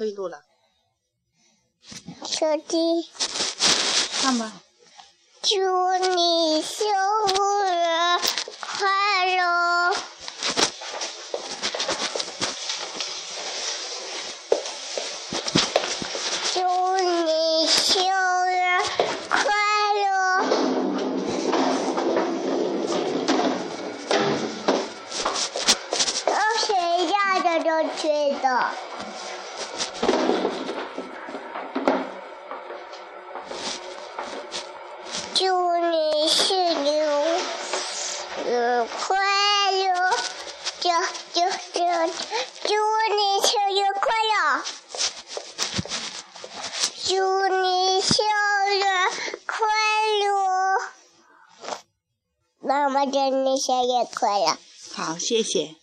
可以录了。手机，看吧。祝你生日快乐！祝你生日快乐！都谁家的都吹的？祝你生日快乐！祝祝祝祝你生日快乐！祝你生日快乐！妈妈，祝你生日快乐！好，谢谢。